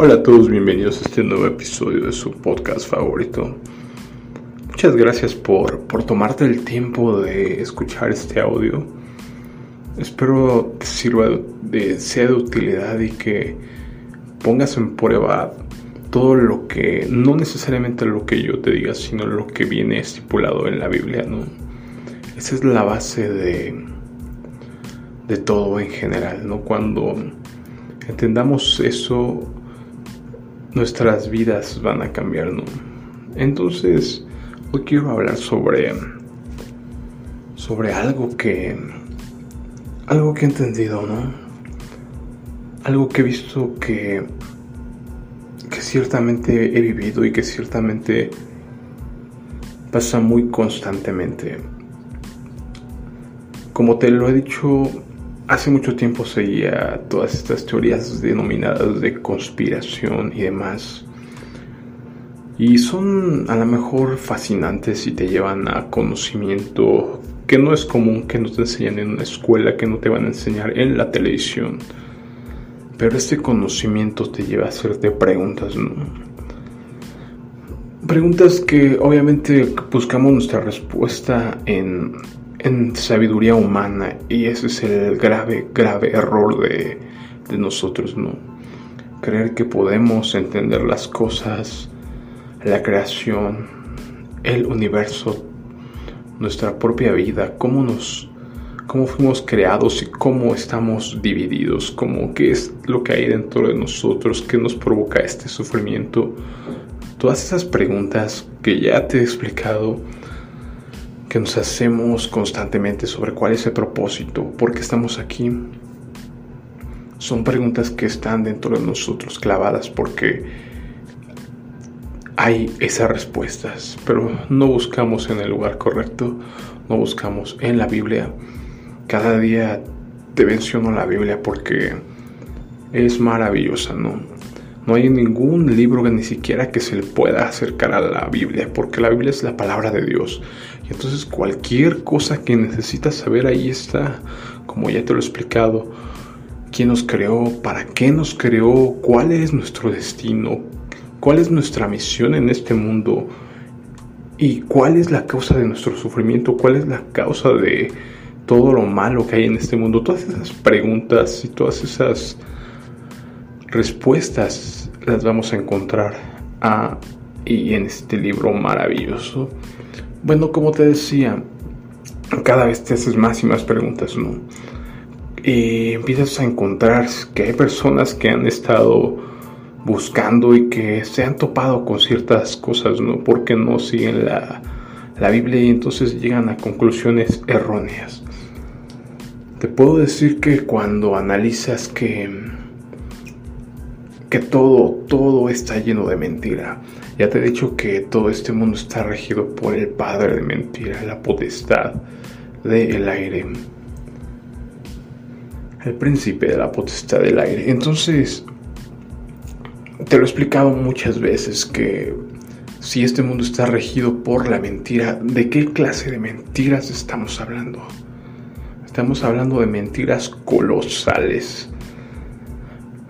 Hola a todos, bienvenidos a este nuevo episodio de su podcast favorito. Muchas gracias por, por tomarte el tiempo de escuchar este audio. Espero que sirva de, sea de utilidad y que pongas en prueba todo lo que, no necesariamente lo que yo te diga, sino lo que viene estipulado en la Biblia, ¿no? Esa es la base de, de todo en general, ¿no? Cuando entendamos eso, nuestras vidas van a cambiar, ¿no? Entonces, hoy quiero hablar sobre sobre algo que algo que he entendido, ¿no? Algo que he visto que que ciertamente he vivido y que ciertamente pasa muy constantemente. Como te lo he dicho Hace mucho tiempo seguía todas estas teorías denominadas de conspiración y demás. Y son a lo mejor fascinantes y te llevan a conocimiento que no es común que no te enseñan en una escuela, que no te van a enseñar en la televisión. Pero este conocimiento te lleva a hacerte preguntas, ¿no? Preguntas que obviamente buscamos nuestra respuesta en en sabiduría humana y ese es el grave, grave error de, de nosotros, ¿no? Creer que podemos entender las cosas, la creación, el universo, nuestra propia vida, cómo nos cómo fuimos creados y cómo estamos divididos, cómo qué es lo que hay dentro de nosotros, qué nos provoca este sufrimiento. Todas esas preguntas que ya te he explicado que nos hacemos constantemente sobre cuál es el propósito, por qué estamos aquí, son preguntas que están dentro de nosotros clavadas porque hay esas respuestas, pero no buscamos en el lugar correcto, no buscamos en la Biblia. Cada día te menciono la Biblia porque es maravillosa, ¿no? No hay ningún libro que ni siquiera que se le pueda acercar a la Biblia, porque la Biblia es la palabra de Dios. Entonces cualquier cosa que necesitas saber ahí está, como ya te lo he explicado, quién nos creó, para qué nos creó, cuál es nuestro destino, cuál es nuestra misión en este mundo y cuál es la causa de nuestro sufrimiento, cuál es la causa de todo lo malo que hay en este mundo. Todas esas preguntas y todas esas respuestas las vamos a encontrar a, y en este libro maravilloso. Bueno, como te decía, cada vez te haces más y más preguntas, ¿no? Y empiezas a encontrar que hay personas que han estado buscando y que se han topado con ciertas cosas, ¿no? Porque no siguen la, la Biblia y entonces llegan a conclusiones erróneas. Te puedo decir que cuando analizas que que todo, todo está lleno de mentira. Ya te he dicho que todo este mundo está regido por el padre de mentira, la potestad del aire. El príncipe de la potestad del aire. Entonces, te lo he explicado muchas veces que si este mundo está regido por la mentira, ¿de qué clase de mentiras estamos hablando? Estamos hablando de mentiras colosales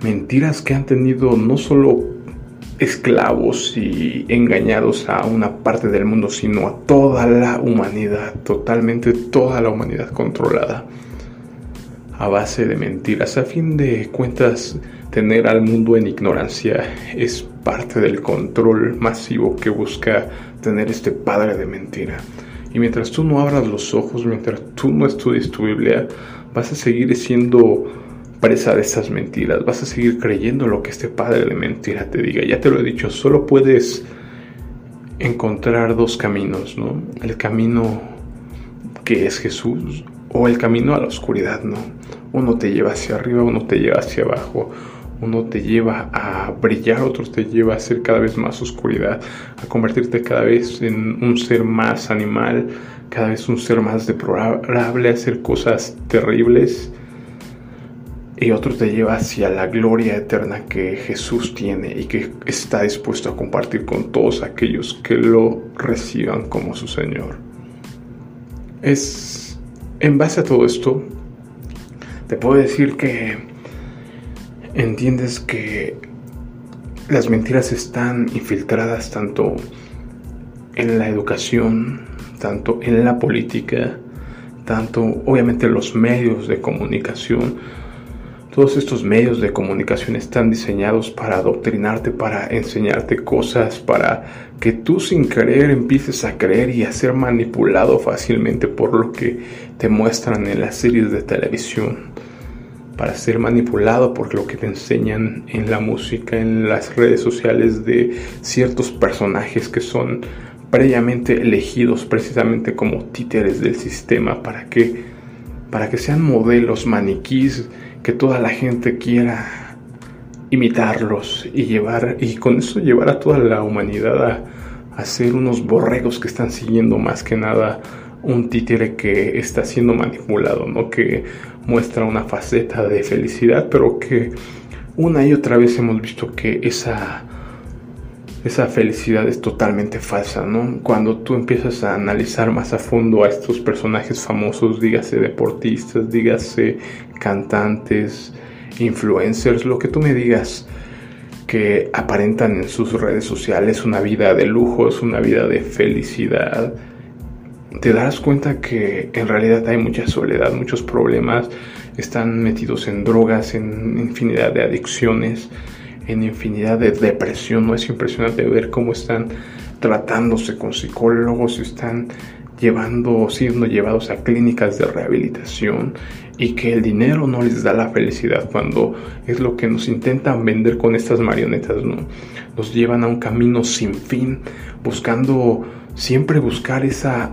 mentiras que han tenido no solo esclavos y engañados a una parte del mundo, sino a toda la humanidad, totalmente toda la humanidad controlada a base de mentiras. A fin de cuentas, tener al mundo en ignorancia es parte del control masivo que busca tener este padre de mentira. Y mientras tú no abras los ojos, mientras tú no estudies tu Biblia, vas a seguir siendo presa de esas mentiras, vas a seguir creyendo lo que este padre de mentira te diga. Ya te lo he dicho, solo puedes encontrar dos caminos, ¿no? El camino que es Jesús o el camino a la oscuridad, ¿no? Uno te lleva hacia arriba, uno te lleva hacia abajo, uno te lleva a brillar, otro te lleva a ser cada vez más oscuridad, a convertirte cada vez en un ser más animal, cada vez un ser más deplorable, a hacer cosas terribles y otro te lleva hacia la gloria eterna que Jesús tiene y que está dispuesto a compartir con todos aquellos que lo reciban como su Señor. Es en base a todo esto, te puedo decir que entiendes que las mentiras están infiltradas tanto en la educación, tanto en la política, tanto obviamente en los medios de comunicación. Todos estos medios de comunicación están diseñados para adoctrinarte, para enseñarte cosas, para que tú sin querer empieces a creer y a ser manipulado fácilmente por lo que te muestran en las series de televisión. Para ser manipulado por lo que te enseñan en la música, en las redes sociales de ciertos personajes que son previamente elegidos precisamente como títeres del sistema para que para que sean modelos maniquís que toda la gente quiera imitarlos y llevar y con eso llevar a toda la humanidad a, a ser unos borregos que están siguiendo más que nada un títere que está siendo manipulado, ¿no? Que muestra una faceta de felicidad, pero que una y otra vez hemos visto que esa, esa felicidad es totalmente falsa, ¿no? Cuando tú empiezas a analizar más a fondo a estos personajes famosos, dígase deportistas, dígase cantantes, influencers, lo que tú me digas, que aparentan en sus redes sociales una vida de lujos, una vida de felicidad, te darás cuenta que en realidad hay mucha soledad, muchos problemas, están metidos en drogas, en infinidad de adicciones, en infinidad de depresión. No es impresionante ver cómo están tratándose con psicólogos, están llevando, siendo llevados a clínicas de rehabilitación y que el dinero no les da la felicidad cuando es lo que nos intentan vender con estas marionetas, ¿no? Nos llevan a un camino sin fin, buscando siempre buscar esa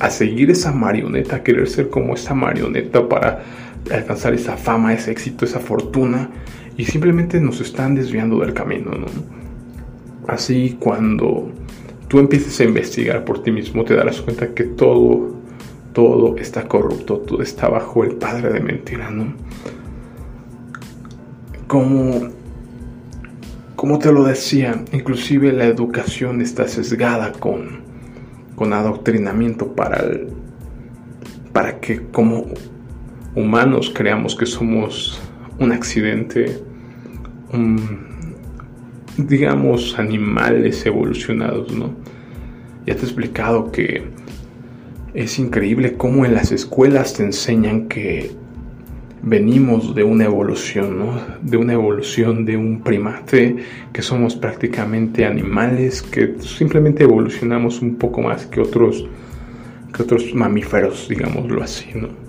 a seguir esa marioneta, a querer ser como esa marioneta para alcanzar esa fama, ese éxito, esa fortuna, y simplemente nos están desviando del camino, ¿no? Así cuando tú empieces a investigar por ti mismo, te darás cuenta que todo, todo está corrupto, todo está bajo el padre de mentira, ¿no? Como, como te lo decía, inclusive la educación está sesgada con con adoctrinamiento para, para que como humanos creamos que somos un accidente, digamos, animales evolucionados, ¿no? Ya te he explicado que es increíble cómo en las escuelas te enseñan que venimos de una evolución, ¿no? De una evolución de un primate, que somos prácticamente animales, que simplemente evolucionamos un poco más que otros, que otros mamíferos, digámoslo así, ¿no?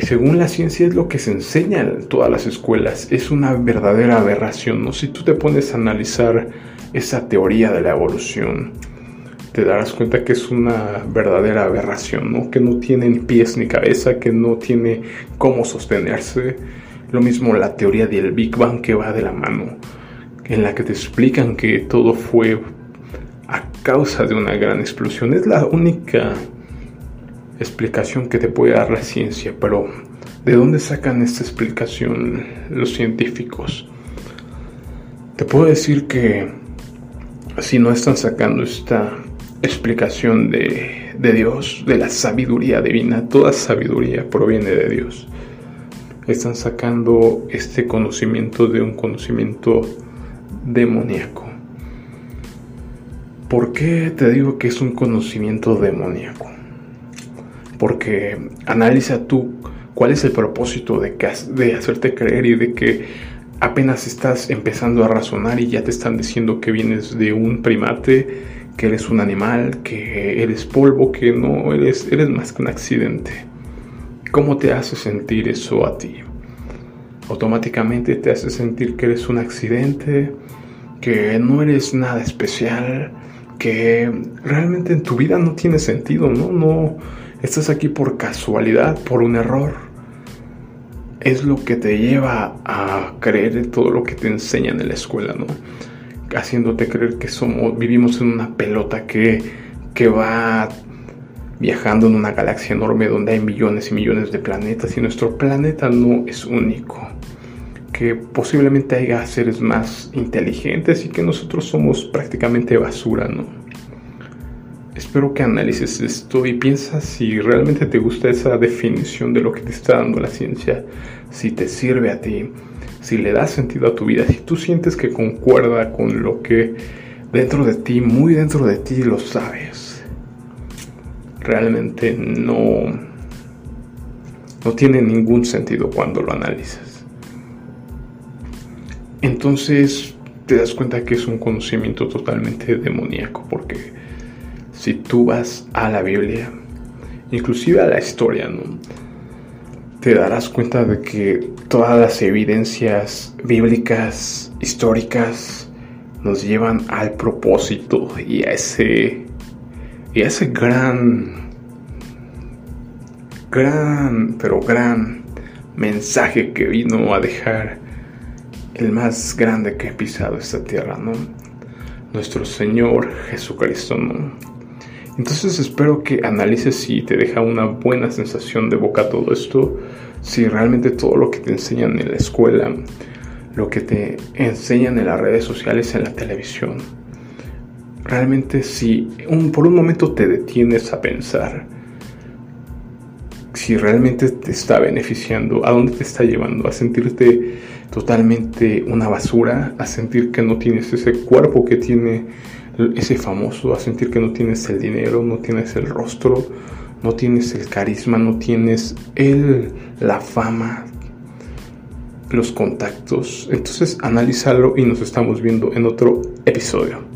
Según la ciencia es lo que se enseña en todas las escuelas, es una verdadera aberración, ¿no? Si tú te pones a analizar esa teoría de la evolución, te darás cuenta que es una verdadera aberración, ¿no? Que no tiene ni pies ni cabeza, que no tiene cómo sostenerse. Lo mismo la teoría del Big Bang que va de la mano, en la que te explican que todo fue a causa de una gran explosión. Es la única explicación que te puede dar la ciencia, pero ¿de dónde sacan esta explicación los científicos? Te puedo decir que si no están sacando esta explicación de, Dios, de la sabiduría divina. Toda sabiduría proviene de Dios. Están sacando este conocimiento de un conocimiento demoníaco. ¿Por qué te digo que es un conocimiento demoníaco? Porque analiza tú cuál es el propósito de, de hacerte creer y de que apenas estás empezando a razonar y ya te están diciendo que vienes de un primate que eres un animal, que eres polvo, que no eres, eres más que un accidente. ¿Cómo te hace sentir eso a ti? Automáticamente te hace sentir que eres un accidente, que no eres nada especial, que realmente en tu vida no tiene sentido, ¿no? No estás aquí por casualidad, por un error. Es lo que te lleva a creer todo lo que te enseñan en la escuela, ¿no? haciéndote creer que somos, vivimos en una pelota que, que va viajando en una galaxia enorme donde hay millones y millones de planetas y nuestro planeta no es único. Que posiblemente haya seres más inteligentes y que nosotros somos prácticamente basura, ¿no? Espero que analices esto y piensas si realmente te gusta esa definición de lo que te está dando la ciencia, si te sirve a ti, si le das sentido a tu vida, si tú sientes que concuerda con lo que dentro de ti, muy dentro de ti lo sabes, realmente no, no tiene ningún sentido cuando lo analizas. Entonces te das cuenta que es un conocimiento totalmente demoníaco, porque si tú vas a la Biblia, inclusive a la historia, ¿no? te darás cuenta de que todas las evidencias bíblicas, históricas, nos llevan al propósito y a ese, a ese gran, gran, pero gran mensaje que vino a dejar el más grande que ha pisado esta tierra, ¿no? Nuestro Señor Jesucristo, ¿no? Entonces espero que analices si te deja una buena sensación de boca todo esto, si realmente todo lo que te enseñan en la escuela, lo que te enseñan en las redes sociales, en la televisión, realmente si por un momento te detienes a pensar si realmente te está beneficiando, a dónde te está llevando, a sentirte totalmente una basura, a sentir que no tienes ese cuerpo que tiene ese famoso, a sentir que no tienes el dinero, no tienes el rostro, no tienes el carisma, no tienes el, la fama, los contactos. Entonces analízalo y nos estamos viendo en otro episodio.